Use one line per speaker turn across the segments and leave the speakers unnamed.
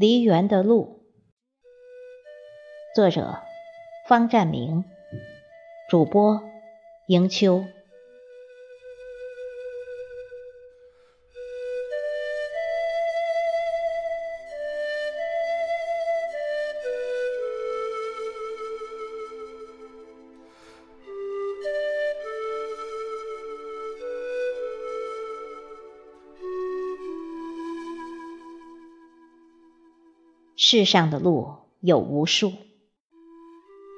梨园的路，作者方占明，主播迎秋。世上的路有无数，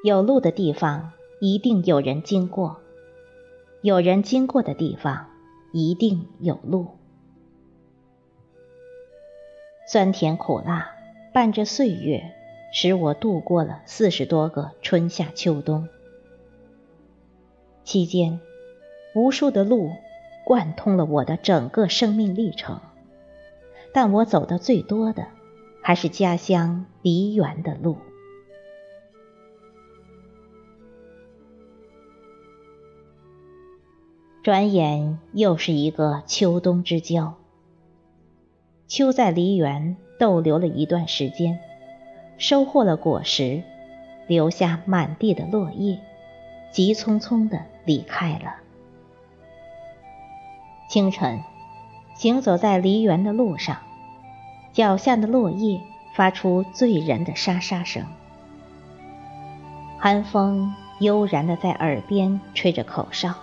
有路的地方一定有人经过，有人经过的地方一定有路。酸甜苦辣伴着岁月，使我度过了四十多个春夏秋冬。期间，无数的路贯通了我的整个生命历程，但我走的最多的。还是家乡梨园的路。转眼又是一个秋冬之交。秋在梨园逗留了一段时间，收获了果实，留下满地的落叶，急匆匆的离开了。清晨，行走在梨园的路上。脚下的落叶发出醉人的沙沙声，寒风悠然的在耳边吹着口哨，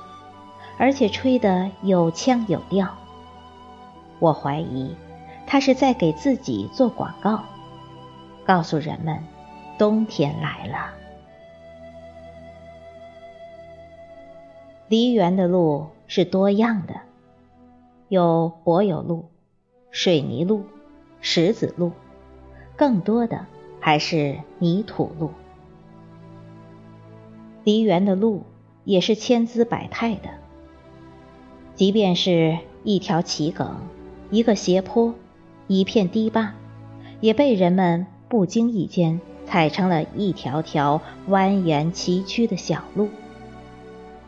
而且吹得有腔有调。我怀疑他是在给自己做广告，告诉人们冬天来了。梨园的路是多样的，有柏油路、水泥路。石子路，更多的还是泥土路。梨园的路也是千姿百态的，即便是一条奇梗、一个斜坡、一片堤坝，也被人们不经意间踩成了一条条蜿蜒崎岖的小路，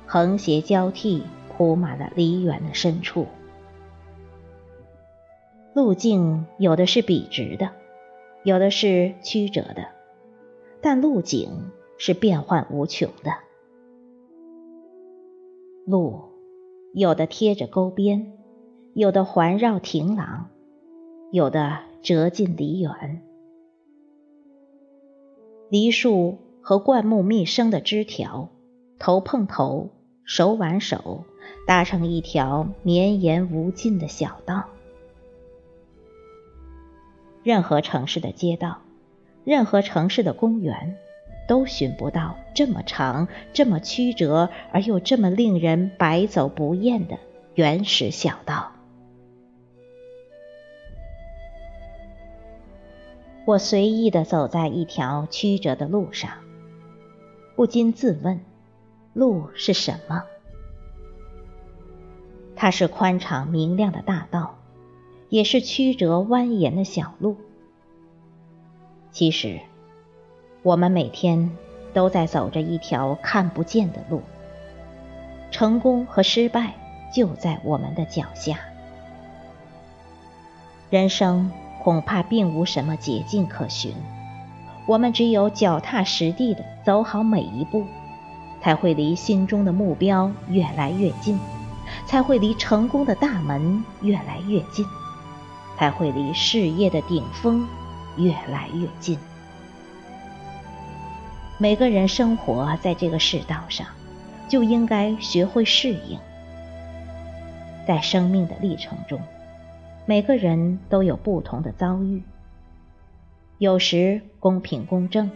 横斜交替铺满了梨园的深处。路径有的是笔直的，有的是曲折的，但路景是变幻无穷的。路有的贴着沟边，有的环绕亭廊，有的折进梨园。梨树和灌木密生的枝条，头碰头，手挽手，搭成一条绵延无尽的小道。任何城市的街道，任何城市的公园，都寻不到这么长、这么曲折而又这么令人百走不厌的原始小道。我随意的走在一条曲折的路上，不禁自问：路是什么？它是宽敞明亮的大道。也是曲折蜿蜒的小路。其实，我们每天都在走着一条看不见的路。成功和失败就在我们的脚下。人生恐怕并无什么捷径可循，我们只有脚踏实地的走好每一步，才会离心中的目标越来越近，才会离成功的大门越来越近。才会离事业的顶峰越来越近。每个人生活在这个世道上，就应该学会适应。在生命的历程中，每个人都有不同的遭遇，有时公平公正，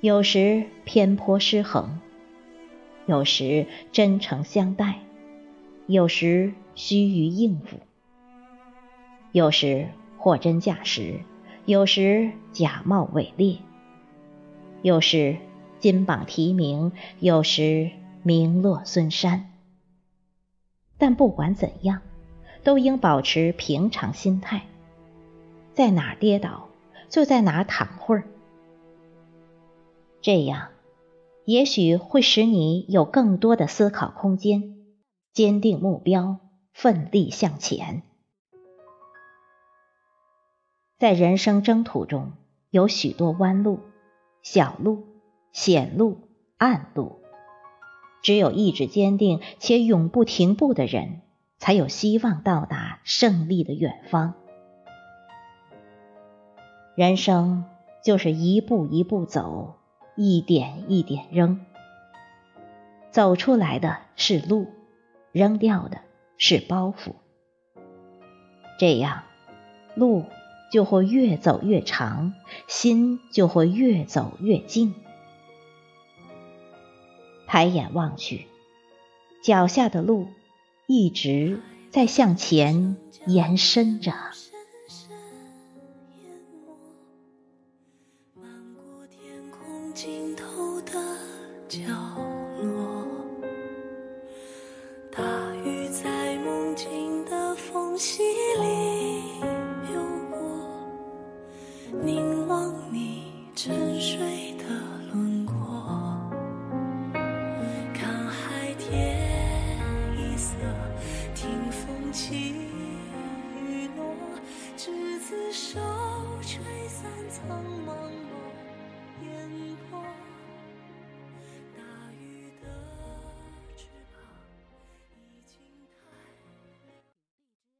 有时偏颇失衡，有时真诚相待，有时虚于应付。有时货真价实，有时假冒伪劣；有时金榜题名，有时名落孙山。但不管怎样，都应保持平常心态，在哪跌倒就在哪躺会儿。这样，也许会使你有更多的思考空间，坚定目标，奋力向前。在人生征途中，有许多弯路、小路、险路、暗路。只有意志坚定且永不停步的人，才有希望到达胜利的远方。人生就是一步一步走，一点一点扔。走出来的是路，扔掉的是包袱。这样，路。就会越走越长，心就会越走越近。抬眼望去，脚下的路一直在向前延伸着。
沉睡的轮廓看海天一色听风起雨落执子手吹散苍茫茫烟波。